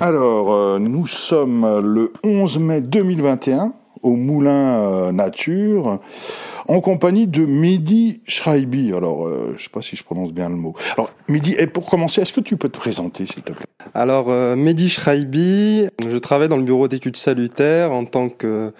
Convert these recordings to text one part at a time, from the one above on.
Alors, euh, nous sommes le 11 mai 2021 au Moulin euh, Nature en compagnie de Mehdi Schreibi. Alors, euh, je ne sais pas si je prononce bien le mot. Alors, Mehdi, et pour commencer, est-ce que tu peux te présenter, s'il te plaît? Alors, euh, Mehdi Schreibi, je travaille dans le bureau d'études salutaires en tant que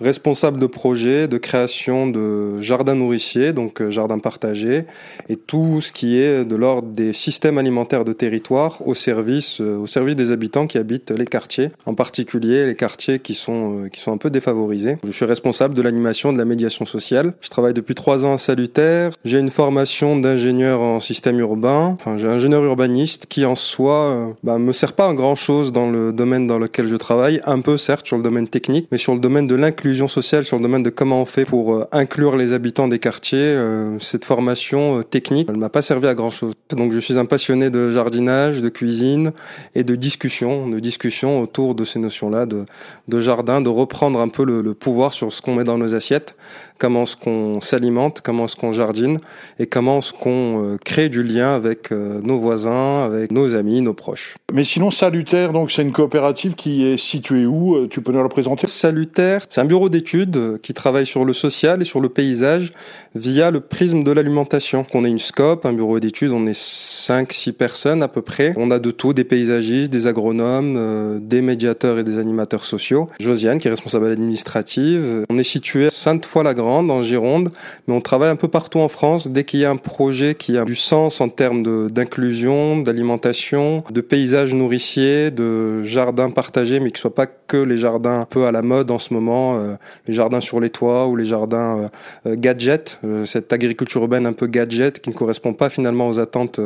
responsable de projet de création de jardins nourriciers, donc euh, jardins partagés, et tout ce qui est de l'ordre des systèmes alimentaires de territoire au service, au service des habitants qui habitent les quartiers, en particulier les quartiers qui sont, qui sont un peu défavorisés. Je suis responsable de l'animation de la médiation sociale je travaille depuis trois ans à Salutaire. J'ai une formation d'ingénieur en système urbain. Enfin, j'ai ingénieur urbaniste qui en soi euh, bah, me sert pas à grand chose dans le domaine dans lequel je travaille. Un peu certes sur le domaine technique, mais sur le domaine de l'inclusion sociale, sur le domaine de comment on fait pour euh, inclure les habitants des quartiers. Euh, cette formation technique, elle m'a pas servi à grand chose. Donc je suis un passionné de jardinage, de cuisine et de discussion, de discussion autour de ces notions-là, de, jardin, de reprendre un peu le pouvoir sur ce qu'on met dans nos assiettes, comment est-ce qu'on s'alimente, comment est-ce qu'on jardine et comment est-ce qu'on euh, crée du lien avec euh, nos voisins, avec nos amis, nos proches. Mais sinon, Salutaire, donc c'est une coopérative qui est située où euh, Tu peux nous la présenter? Salutaire, c'est un bureau d'études qui travaille sur le social et sur le paysage via le prisme de l'alimentation. On est une scope, un bureau d'études, on est 5-6 personnes à peu près. On a de tout, des paysagistes, des agronomes, des médiateurs et des animateurs sociaux. Josiane qui est responsable administrative. On est situé à Sainte-Foy-la-Grande dans Gironde, mais on travaille un peu partout en France. Dès qu'il y a un projet qui a du sens en termes d'inclusion, d'alimentation, de paysages nourriciers, de jardins partagés, mais qui ne soient pas que les jardins un peu à la mode en ce moment, euh, les jardins sur les toits ou les jardins euh, euh, gadget, cette agriculture urbaine un peu gadget qui ne correspond pas finalement aux attentes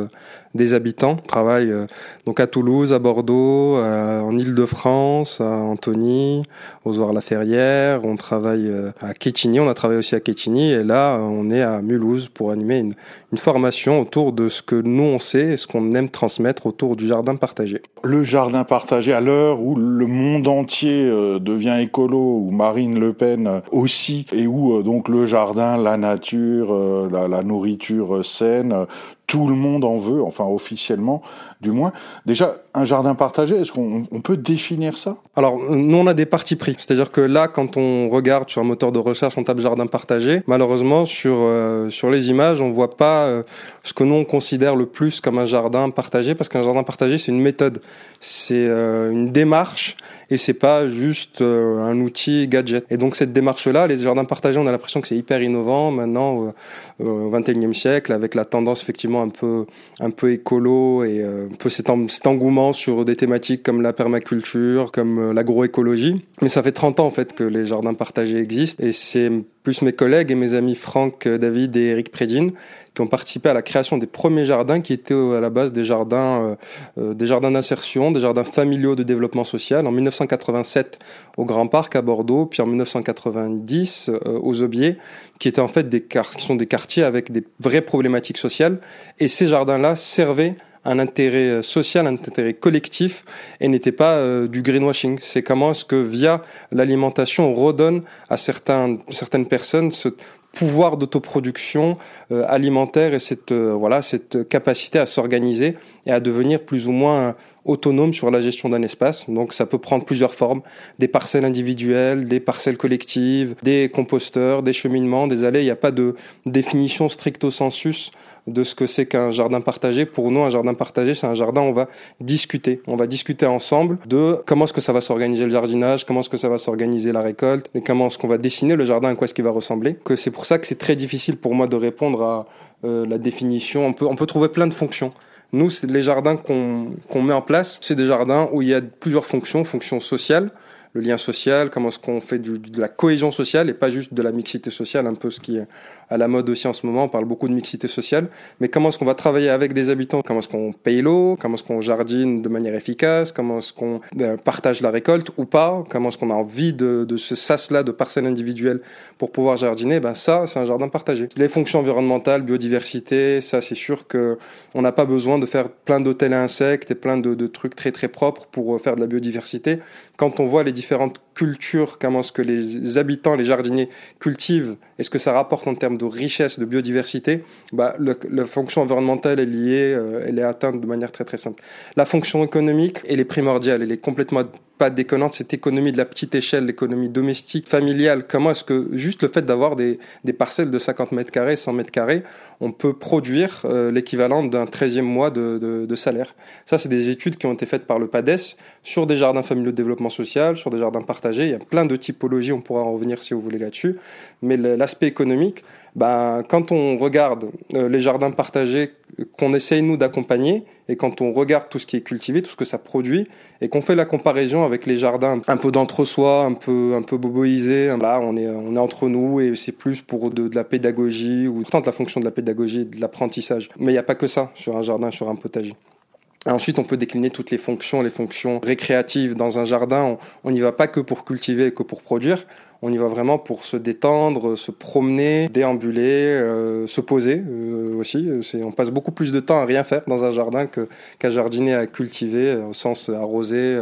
des habitants. On travaille donc à Toulouse, à Bordeaux, en Île-de-France, à Antony, aux Oires-la-Ferrière. On travaille à Quétigny, on a travaillé aussi à Quetigny et là on est à Mulhouse pour animer une, formation autour de ce que nous on sait et ce qu'on aime transmettre autour du jardin partagé. Le jardin partagé à l'heure où le monde entier euh, devient écolo, où Marine Le Pen euh, aussi, et où euh, donc le jardin, la nature, la, la nourriture saine, tout le monde en veut, enfin officiellement du moins. Déjà, un jardin partagé, est-ce qu'on peut définir ça? Alors, nous, on a des partis pris. C'est-à-dire que là, quand on regarde sur un moteur de recherche, on tape jardin partagé, malheureusement, sur, euh, sur les images, on voit pas euh, ce que nous, on considère le plus comme un jardin partagé, parce qu'un jardin partagé, c'est une méthode, c'est euh, une démarche, et c'est pas juste un outil gadget. Et donc, cette démarche-là, les jardins partagés, on a l'impression que c'est hyper innovant maintenant, au 21e siècle, avec la tendance, effectivement, un peu, un peu écolo et euh, un peu cet, engouement sur des thématiques comme la permaculture, comme euh, l'agroécologie. Mais ça fait 30 ans en fait que les jardins partagés existent et c'est plus mes collègues et mes amis Franck David et Eric Prédine qui ont participé à la création des premiers jardins qui étaient à la base des jardins, euh, des jardins d'insertion, des jardins familiaux de développement social en 1987 au Grand Parc à Bordeaux, puis en 1990 aux Aubiers, qui étaient en fait des qui sont des quartiers avec des vraies problématiques sociales et ces jardins-là servaient un intérêt social, un intérêt collectif et n'étaient pas euh, du greenwashing. C'est comment est-ce que via l'alimentation on redonne à certains, certaines personnes ce pouvoir d'autoproduction euh, alimentaire et cette euh, voilà cette capacité à s'organiser et à devenir plus ou moins autonome sur la gestion d'un espace. Donc ça peut prendre plusieurs formes des parcelles individuelles, des parcelles collectives, des composteurs, des cheminements, des allées. Il n'y a pas de définition stricto sensus de ce que c'est qu'un jardin partagé. Pour nous, un jardin partagé, c'est un jardin où on va discuter. On va discuter ensemble de comment est-ce que ça va s'organiser le jardinage, comment est-ce que ça va s'organiser la récolte, et comment est-ce qu'on va dessiner le jardin, à quoi est-ce qu'il va ressembler. Que c'est pour ça que c'est très difficile pour moi de répondre à euh, la définition. On peut, trouver plein de fonctions. Nous, les jardins qu'on met en place, c'est des jardins où il y a plusieurs fonctions, fonctions sociales, le lien social, comment est-ce qu'on fait de la cohésion sociale et pas juste de la mixité sociale, un peu ce qui est à la mode aussi en ce moment. On parle beaucoup de mixité sociale, mais comment est-ce qu'on va travailler avec des habitants? Comment est-ce qu'on paye l'eau? Comment est-ce qu'on jardine de manière efficace? Comment est-ce qu'on euh, partage la récolte ou pas? Comment est-ce qu'on a envie de, ce sas-là de parcelles individuelles pour pouvoir jardiner? Ben ça, c'est un jardin partagé. Les fonctions environnementales, biodiversité, ça c'est sûr que on n'a pas besoin de faire plein d'hôtels insectes et plein de, de trucs très très propres pour euh, faire de la biodiversité. Quand on voit les différentes culture, comment est-ce que les habitants, les jardiniers cultivent, et ce que ça rapporte en termes de richesse, de biodiversité, bah, la fonction environnementale est liée, euh, elle est atteinte de manière très très simple. La fonction économique, elle est primordiale, elle est complètement pas déconnante, cette économie de la petite échelle, l'économie domestique, familiale. Comment est-ce que juste le fait d'avoir des, des, parcelles de 50 mètres carrés, 100 mètres carrés, on peut produire euh, l'équivalent d'un 13e mois de, de, de salaire? Ça, c'est des études qui ont été faites par le PADES sur des jardins familiaux de développement social, sur des jardins partagés. Il y a plein de typologies, on pourra en revenir si vous voulez là-dessus. Mais l'aspect économique, ben, quand on regarde euh, les jardins partagés qu'on essaye nous d'accompagner et quand on regarde tout ce qui est cultivé, tout ce que ça produit et qu'on fait la comparaison avec les jardins un peu d'entre-soi, un peu un peu boboisés, là on est on est entre nous et c'est plus pour de, la pédagogie ou pourtant de la fonction de la pédagogie, de l'apprentissage. Mais il n'y a pas que ça sur un jardin, sur un potager. ensuite, on peut décliner toutes les fonctions, les fonctions récréatives dans un jardin. On n'y va pas que pour cultiver, que pour produire. On y va vraiment pour se détendre, se promener, déambuler, euh, se poser euh, aussi. On passe beaucoup plus de temps à rien faire dans un jardin qu'à jardiner, à cultiver, au sens arroser,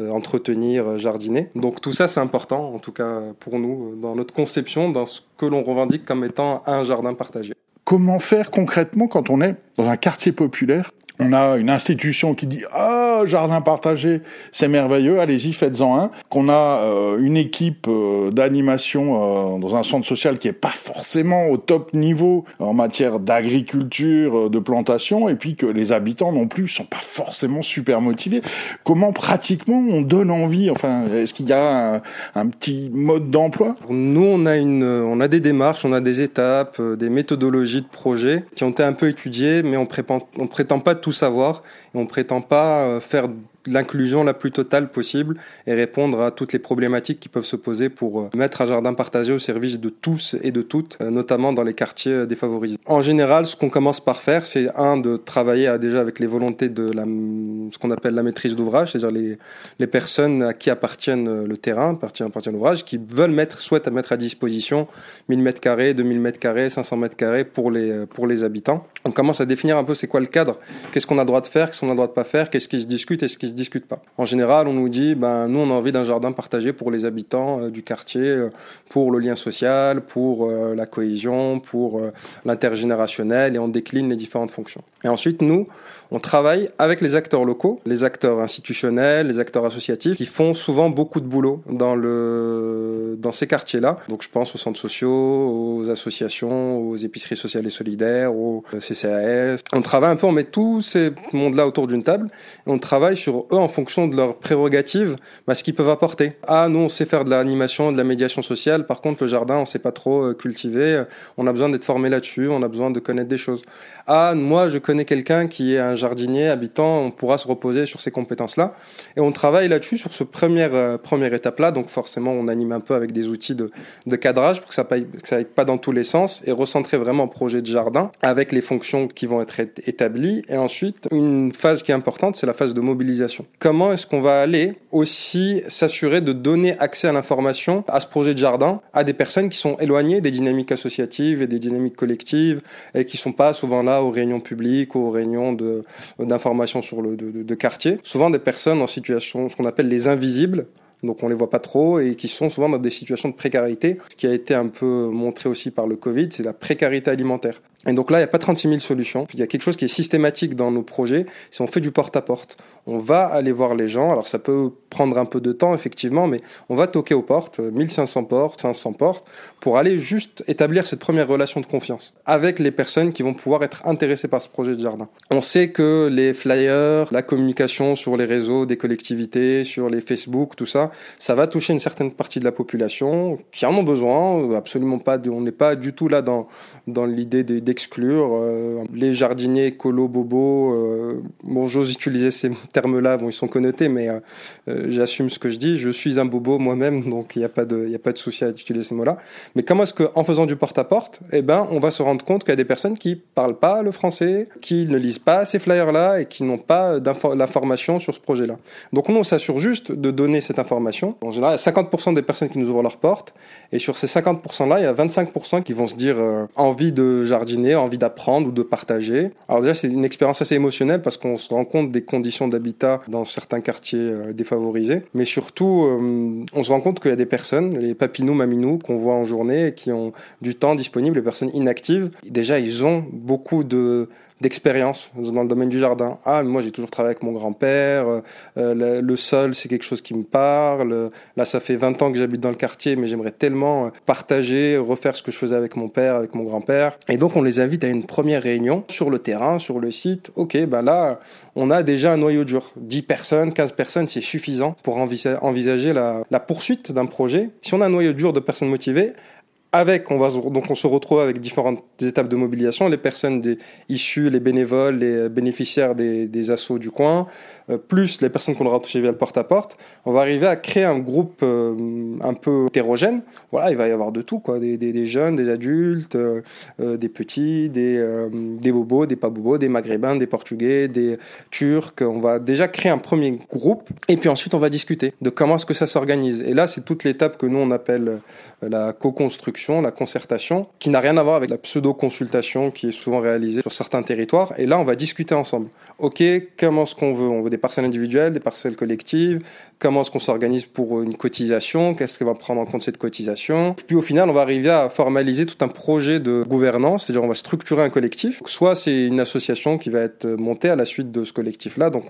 euh, entretenir, jardiner. Donc tout ça, c'est important, en tout cas pour nous, dans notre conception, dans ce que l'on revendique comme étant un jardin partagé. Comment faire concrètement quand on est dans un quartier populaire? On a une institution qui dit ah jardin partagé c'est merveilleux. Allez-y faites-en un. Qu'on a euh, une équipe euh, d'animation euh, dans un centre social qui est pas forcément au top niveau en matière d'agriculture de plantation et puis que les habitants non plus sont pas forcément super motivés. Comment pratiquement on donne envie enfin est-ce qu'il y a un, petit mode d'emploi? Nous on a une on a des démarches on a des étapes des méthodologies de projet qui ont été un peu étudiées mais on prétend on prétend pas tout savoir et on prétend pas faire l'inclusion la plus totale possible et répondre à toutes les problématiques qui peuvent se poser pour euh, mettre un jardin partagé au service de tous et de toutes, euh, notamment dans les quartiers euh, défavorisés. En général, ce qu'on commence par faire, c'est un de travailler déjà avec les volontés de ce qu'on appelle la maîtrise d'ouvrage, c'est-à-dire les, les personnes à qui appartiennent le terrain, appartient, appartient l'ouvrage, qui veulent mettre, souhaitent mettre à disposition 1000 mètres carrés, 2000 mètres carrés, 500 mètres carrés pour les, pour les habitants. On commence à définir un peu c'est quoi le cadre, qu'est-ce qu'on a le droit de faire, qu'est-ce qu'on a le droit de pas faire, qu'est-ce qui se discute et ce qui se discute pas. En général, on nous dit, ben, nous, on a envie d'un jardin partagé pour les habitants euh, du quartier, euh, pour le lien social, pour euh, la cohésion, pour l'intergénérationnel, et on décline les différentes fonctions. Et ensuite, nous, on travaille avec les acteurs locaux, les acteurs institutionnels, les acteurs associatifs, qui font souvent beaucoup de boulot dans le dans ces quartiers-là. Donc, je pense aux centres sociaux, aux associations, aux épiceries sociales et solidaires, aux CCAS. On travaille un peu, on met tous ces mondes-là autour d'une table, et on travaille sur eux en fonction de leurs prérogatives, bah, ce qu'ils peuvent apporter. Ah, nous, on sait faire de l'animation, de la médiation sociale. Par contre, le jardin, on sait pas trop euh, cultiver. On a besoin d'être formé là-dessus. On a besoin de connaître des choses. Ah, moi, je connais quelqu'un qui est un jardinier habitant. On pourra se reposer sur ces compétences-là. Et on travaille là-dessus sur ce première euh, première étape-là. Donc, forcément, on anime un peu avec des outils de, de cadrage pour que ça ne aille pas dans tous les sens et recentrer vraiment le projet de jardin avec les fonctions qui vont être établies. Et ensuite, une phase qui est importante, c'est la phase de mobilisation comment est-ce qu'on va aller aussi s'assurer de donner accès à l'information à ce projet de jardin à des personnes qui sont éloignées des dynamiques associatives et des dynamiques collectives et qui sont pas souvent là aux réunions publiques, aux réunions d'information sur le de, de quartier? Souvent des personnes en situation, ce qu'on appelle les invisibles, donc on les voit pas trop et qui sont souvent dans des situations de précarité. Ce qui a été un peu montré aussi par le Covid, c'est la précarité alimentaire. Et donc là, il n'y a pas 36 000 solutions. Il y a quelque chose qui est systématique dans nos projets. Si on fait du porte-à-porte, on va aller voir les gens. Alors ça peut prendre un peu de temps, effectivement, mais on va toquer aux portes, 1500 portes, 500 portes, pour aller juste établir cette première relation de confiance avec les personnes qui vont pouvoir être intéressées par ce projet de jardin. On sait que les flyers, la communication sur les réseaux des collectivités, sur les Facebook, tout ça, ça va toucher une certaine partie de la population qui en ont besoin. Absolument pas, on n'est pas du tout là dans, dans l'idée des d'exclure euh, les jardiniers écolo bobo. Euh, bon, j'ose utiliser ces termes-là. Bon, ils sont connotés, mais euh, j'assume ce que je dis. Je suis un bobo moi-même, donc il n'y a pas de, il a pas de souci à utiliser ces mots-là. Mais comment est-ce qu'en faisant du porte-à-porte, eh ben, on va se rendre compte qu'il y a des personnes qui parlent pas le français, qui ne lisent pas ces flyers-là et qui n'ont pas l'information sur ce projet-là? Donc nous, on s'assure juste de donner cette information. En général, il y a 50% des personnes qui nous ouvrent leurs portes, et sur ces 50%-là, il y a 25% qui vont se dire envie de jardiner jardiner, envie d'apprendre ou de partager. Alors déjà, c'est une expérience assez émotionnelle parce qu'on se rend compte des conditions d'habitat dans certains quartiers euh, défavorisés. Mais surtout, euh, on se rend compte qu'il y a des personnes, les papinous, maminous, qu'on voit en journée, qui ont du temps disponible, les personnes inactives. Déjà, ils ont beaucoup de d'expérience dans le domaine du jardin. Ah, moi j'ai toujours travaillé avec mon grand-père, euh, euh, le, sol c'est quelque chose qui me parle. Là, ça fait 20 ans que j'habite dans le quartier, mais j'aimerais tellement euh, partager, refaire ce que je faisais avec mon père, avec mon grand-père. Et donc on les invite à une première réunion sur le terrain, sur le site. Ok, ben là, on a déjà un noyau dur. 10 personnes, 15 personnes, c'est suffisant pour envisager la poursuite d'un projet. Si on a un noyau dur de personnes motivées, avec, on va donc on se retrouve avec différentes étapes de mobilisation, les personnes issues, les bénévoles, les bénéficiaires des, assauts du coin, euh, plus les personnes qu'on aura touchées via le porte-à-porte, on va arriver à créer un groupe euh, un peu hétérogène. Voilà, il va y avoir de tout, quoi, des jeunes, des adultes, euh, des petits, des, des bobos, des pas bobos, des maghrébins, des portugais, des turcs. On va déjà créer un premier groupe et puis ensuite on va discuter de comment est-ce que ça s'organise. Et là, c'est toute l'étape que nous on appelle la co-construction, la concertation, qui n'a rien à voir avec la pseudo-consultation qui est souvent réalisée sur certains territoires. Et là, on va discuter ensemble. OK, comment est-ce qu'on veut? On veut des parcelles individuelles, des parcelles collectives? Comment est-ce qu'on s'organise pour une cotisation? Qu'est-ce qui va prendre en compte cette cotisation? Puis au final, on va arriver à formaliser tout un projet de gouvernance, c'est-à-dire on va structurer un collectif. Soit c'est une association qui va être montée à la suite de ce collectif-là, donc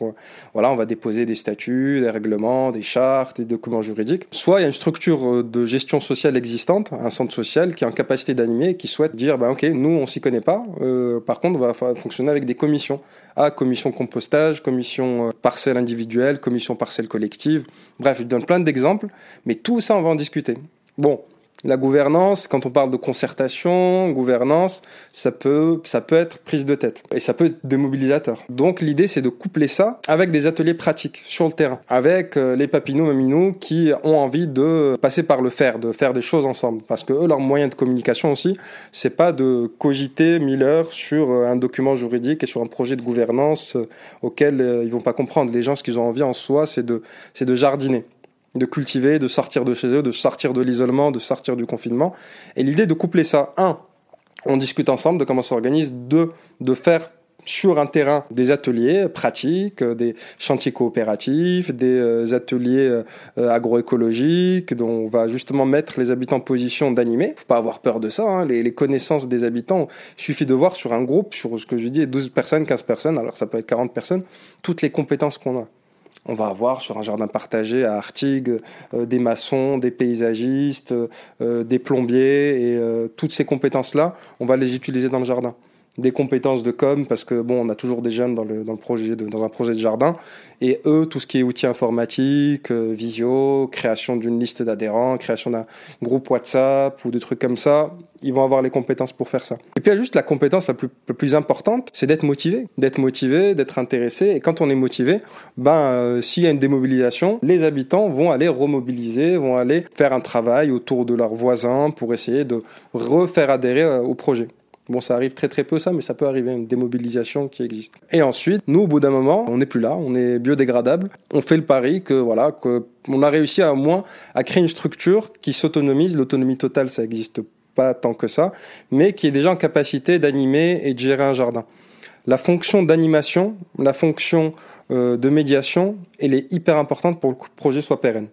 voilà, on va déposer des statuts, des règlements, des chartes, des documents juridiques. Soit il y a une structure de gestion sociale existante, un centre qui est en capacité d'animer et qui souhaite dire, bah, ok, nous on s'y connaît pas, euh, par contre on va fonctionner avec des commissions. Ah, commission compostage, commission euh, parcelle individuelle, commission parcelle collective. Bref, je donne plein d'exemples, mais tout ça on va en discuter. Bon, la gouvernance, quand on parle de concertation, gouvernance, ça peut, ça peut être prise de tête et ça peut être démobilisateur. Donc l'idée c'est de coupler ça avec des ateliers pratiques sur le terrain, avec euh, les papinous maminous qui ont envie de passer par le faire, de faire des choses ensemble, parce que eux leur moyen de communication aussi, c'est pas de cogiter mille heures sur euh, un document juridique et sur un projet de gouvernance euh, auquel ils vont pas comprendre. Les gens ce qu'ils ont envie en soi, c'est de, c'est de jardiner de cultiver, de sortir de chez eux, de sortir de l'isolement, de sortir du confinement. Et l'idée de coupler ça, un, on discute ensemble de comment ça s'organise, deux, de faire sur un terrain des ateliers pratiques, des chantiers coopératifs, des euh, ateliers euh, agroécologiques, dont on va justement mettre les habitants en position d'animer. Faut pas avoir peur de ça. Hein. Les, les, connaissances des habitants, il suffit de voir sur un groupe, sur ce que je dis, 12 personnes, 15 personnes, alors ça peut être 40 personnes, toutes les compétences qu'on a on va avoir sur un jardin partagé à Artigues euh, des maçons, des paysagistes, euh, des plombiers et euh, toutes ces compétences-là, on va les utiliser dans le jardin des compétences de com parce que bon on a toujours des jeunes dans le, dans le projet de, dans un projet de jardin et eux tout ce qui est outils informatiques visio création d'une liste d'adhérents création d'un groupe WhatsApp ou des trucs comme ça ils vont avoir les compétences pour faire ça. Et puis il y a juste la compétence la plus, la plus importante, c'est d'être motivé, d'être motivé, d'être intéressé. Et quand on est motivé, ben euh, s'il y a une démobilisation, les habitants vont aller remobiliser, vont aller faire un travail autour de leurs voisins pour essayer de refaire adhérer euh, au projet. Bon, ça arrive très très peu ça, mais ça peut arriver, une démobilisation qui existe. Et ensuite, nous, au bout d'un moment, on n'est plus là, on est biodégradable. On fait le pari que voilà, que on a réussi à au moins à créer une structure qui s'autonomise. L'autonomie totale, ça existe pas tant que ça, mais qui est déjà en capacité d'animer et de gérer un jardin. La fonction d'animation, la fonction euh, de médiation, elle est hyper importante pour que le projet soit pérenne.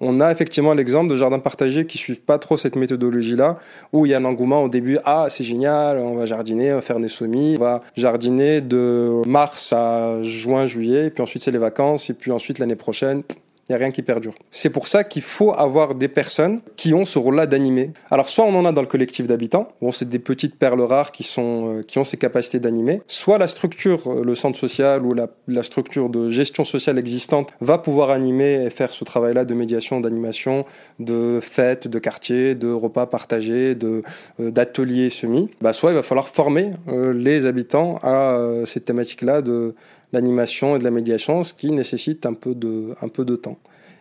On a effectivement l'exemple de jardins partagés qui suivent pas trop cette méthodologie-là, où il y a un engouement au début, ah c'est génial, on va jardiner, on va faire des semis, on va jardiner de mars à juin, juillet, et puis ensuite c'est les vacances, et puis ensuite l'année prochaine, il n'y a rien qui perdure. C'est pour ça qu'il faut avoir des personnes qui ont ce rôle-là d'animer. Alors, soit on en a dans le collectif d'habitants, bon, c'est des petites perles rares qui, sont, euh, qui ont ces capacités d'animer, soit la structure, euh, le centre social ou la, structure de gestion sociale existante va pouvoir animer et faire ce travail-là de médiation, d'animation, de fêtes, de quartiers, de repas partagés, de, euh, d'ateliers semis. Bah, soit il va falloir former les habitants à cette thématique-là de l'animation et de la médiation, ce qui nécessite un peu de, un peu de temps.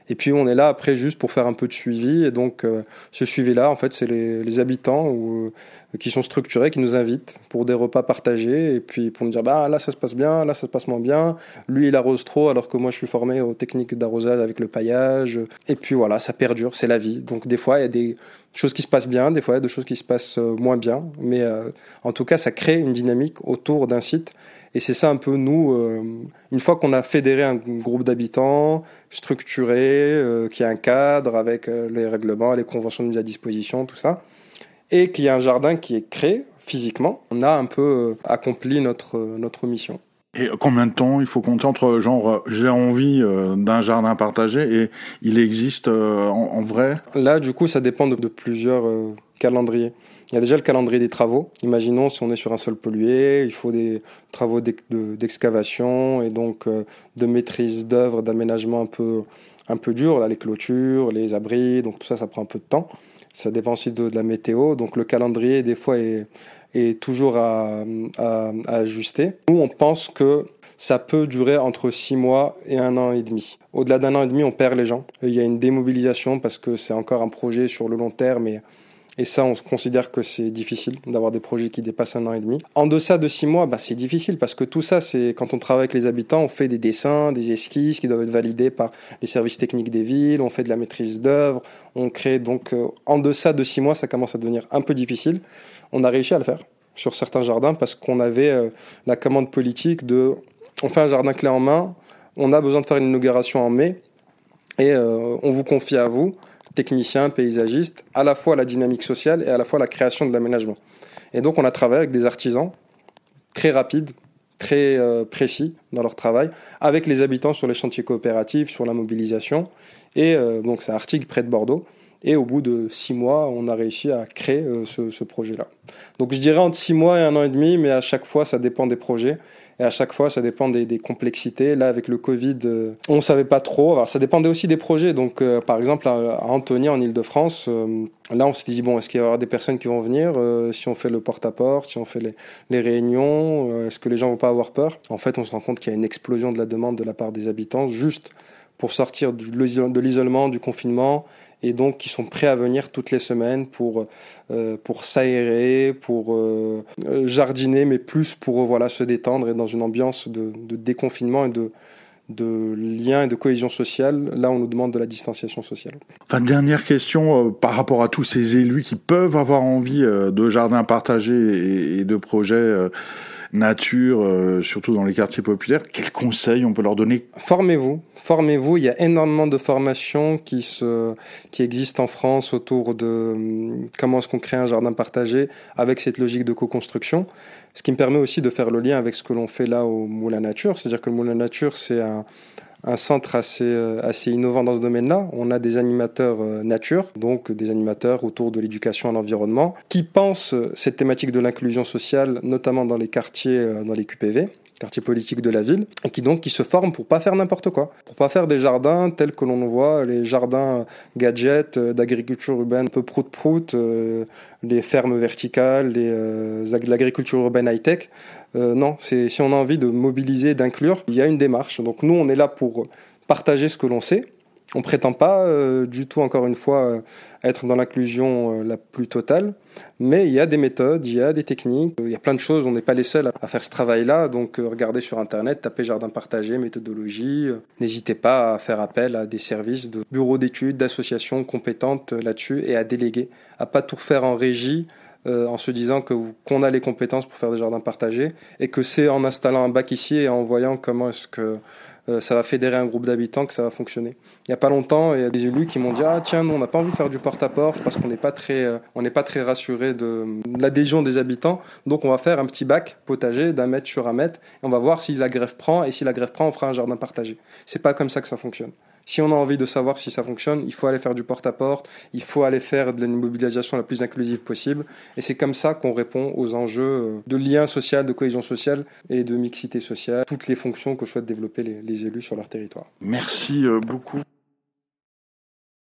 Et puis on est là après juste pour faire un peu de suivi. Et donc ce suivi-là, en fait, c'est les, les, habitants ou, qui sont structurés, qui nous invitent pour des repas partagés et puis pour nous dire bah là ça se passe bien, là ça se passe moins bien. Lui il arrose trop alors que moi je suis formé aux techniques d'arrosage avec le paillage. Et puis voilà, ça perdure, c'est la vie. Donc des fois il y a des choses qui se passent bien, des fois il y a des choses qui se passent moins bien, mais en tout cas ça crée une dynamique autour d'un site et c'est ça un peu nous, euh, une fois qu'on a fédéré un groupe d'habitants, structuré, euh, qui a un cadre avec euh, les règlements, les conventions de mise à disposition, tout ça, et qu'il y a un jardin qui est créé physiquement, on a un peu accompli notre, notre mission. Et combien de temps il faut compter entre genre j'ai envie d'un jardin partagé et il existe en, vrai? Là, du coup, ça dépend de plusieurs calendriers. Il y a déjà le calendrier des travaux. Imaginons si on est sur un sol pollué, il faut des travaux d'excavation et donc euh, de maîtrise d'œuvre, d'aménagement un peu, un peu dur, là, les clôtures, les abris, donc tout ça, ça prend un peu de temps. Ça dépend aussi de, la météo, donc le calendrier, des fois, est, est toujours à, à, ajuster. Nous, on pense que ça peut durer entre six mois et un an et demi. Au-delà d'un an et demi, on perd les gens. Il y a une démobilisation parce que c'est encore un projet sur le long terme et et ça, on considère que c'est difficile d'avoir des projets qui dépassent un an et demi. En deçà de six mois, bah, c'est difficile parce que tout ça, c'est quand on travaille avec les habitants, on fait des dessins, des esquisses qui doivent être validés par les services techniques des villes, on fait de la maîtrise d'œuvre, on crée donc euh, en deçà de six mois, ça commence à devenir un peu difficile. On a réussi à le faire sur certains jardins parce qu'on avait euh, la commande politique de on fait un jardin clé en main, on a besoin de faire une inauguration en mai et euh, on vous confie à vous technicien, paysagiste, à la fois la dynamique sociale et à la fois la création de l'aménagement. Et donc on a travaillé avec des artisans très rapides, très euh, précis dans leur travail, avec les habitants sur les chantiers coopératifs, sur la mobilisation. Et euh, donc c'est Artigues près de Bordeaux. Et au bout de six mois, on a réussi à créer euh, ce, ce projet-là. Donc je dirais entre six mois et un an et demi, mais à chaque fois, ça dépend des projets. Et à chaque fois, ça dépend des, des complexités. Là, avec le Covid, euh, on savait pas trop. Alors, ça dépendait aussi des projets. Donc, euh, par exemple, à, Antony, en Ile-de-France, euh, là, on s'était dit, bon, est-ce qu'il y aura des personnes qui vont venir si on fait le porte-à-porte, si on fait les, les réunions Est-ce que les gens vont pas avoir peur? En fait, on se rend compte qu'il y a une explosion de la demande de la part des habitants, juste pour sortir de l'isolement, du confinement et donc qui sont prêts à venir toutes les semaines pour, euh, pour s'aérer, pour euh, jardiner, mais plus pour voilà, se détendre et dans une ambiance de, déconfinement et de, de lien et de cohésion sociale. Là, on nous demande de la distanciation sociale. Enfin, dernière question euh, par rapport à tous ces élus qui peuvent avoir envie de jardins partagés et de projets nature, euh, surtout dans les quartiers populaires. Quels conseils on peut leur donner? Formez-vous, formez-vous. Il y a énormément de formations qui se, qui existent en France autour de hum, comment est-ce qu'on crée un jardin partagé avec cette logique de co-construction. Ce qui me permet aussi de faire le lien avec ce que l'on fait là au Moulin Nature, c'est-à-dire que le Moulin Nature, c'est un un centre assez, euh, assez innovant dans ce domaine-là. On a des animateurs euh, nature, donc des animateurs autour de l'éducation à l'environnement, qui pensent cette thématique de l'inclusion sociale, notamment dans les quartiers, euh, dans les QPV quartier politique de la ville, et qui donc qui se forment pour pas faire n'importe quoi, pour pas faire des jardins tels que l'on voit, les jardins gadgets euh, d'agriculture urbaine peu prout-prout, euh, les fermes verticales, les, euh, l'agriculture urbaine high-tech. non, c'est si on a envie de mobiliser, d'inclure, il y a une démarche. Donc nous, on est là pour partager ce que l'on sait, on prétend pas euh, du tout, encore une fois, euh, être dans l'inclusion euh, la plus totale, mais il y a des méthodes, il y a des techniques, il y a plein de choses. On n'est pas les seuls à faire ce travail-là, donc regardez sur Internet, tapez jardin partagé, méthodologie. N'hésitez pas à faire appel à des services de bureaux d'études, d'associations compétentes là-dessus et à déléguer, à pas tout faire en régie. En se disant qu'on a les compétences pour faire des jardins partagés et que c'est en installant un bac ici et en voyant comment est-ce que euh, ça va fédérer un groupe d'habitants que ça va fonctionner. Il n'y a pas longtemps, il y a des élus qui m'ont dit ah tiens nous on n'a pas envie de faire du porte-à-porte parce qu'on n'est pas très euh, très rassuré de, l'adhésion des habitants donc on va faire un petit bac potager d'un mètre sur un mètre et on va voir si la grève prend et si la grève prend on fera un jardin partagé. C'est pas comme ça que ça fonctionne. Si on a envie de savoir si ça fonctionne, il faut aller faire du porte-à-porte, il faut aller faire de la mobilisation la plus inclusive possible. Et c'est comme ça qu'on répond aux enjeux euh, de lien social, de cohésion sociale et de mixité sociale, toutes les fonctions que souhaitent développer les, les élus sur leur territoire. Merci euh, beaucoup.